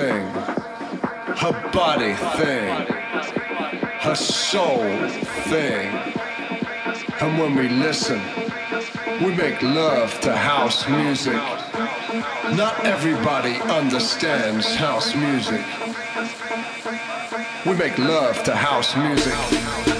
thing, her body thing, her soul thing. And when we listen, we make love to house music. Not everybody understands house music. We make love to house music.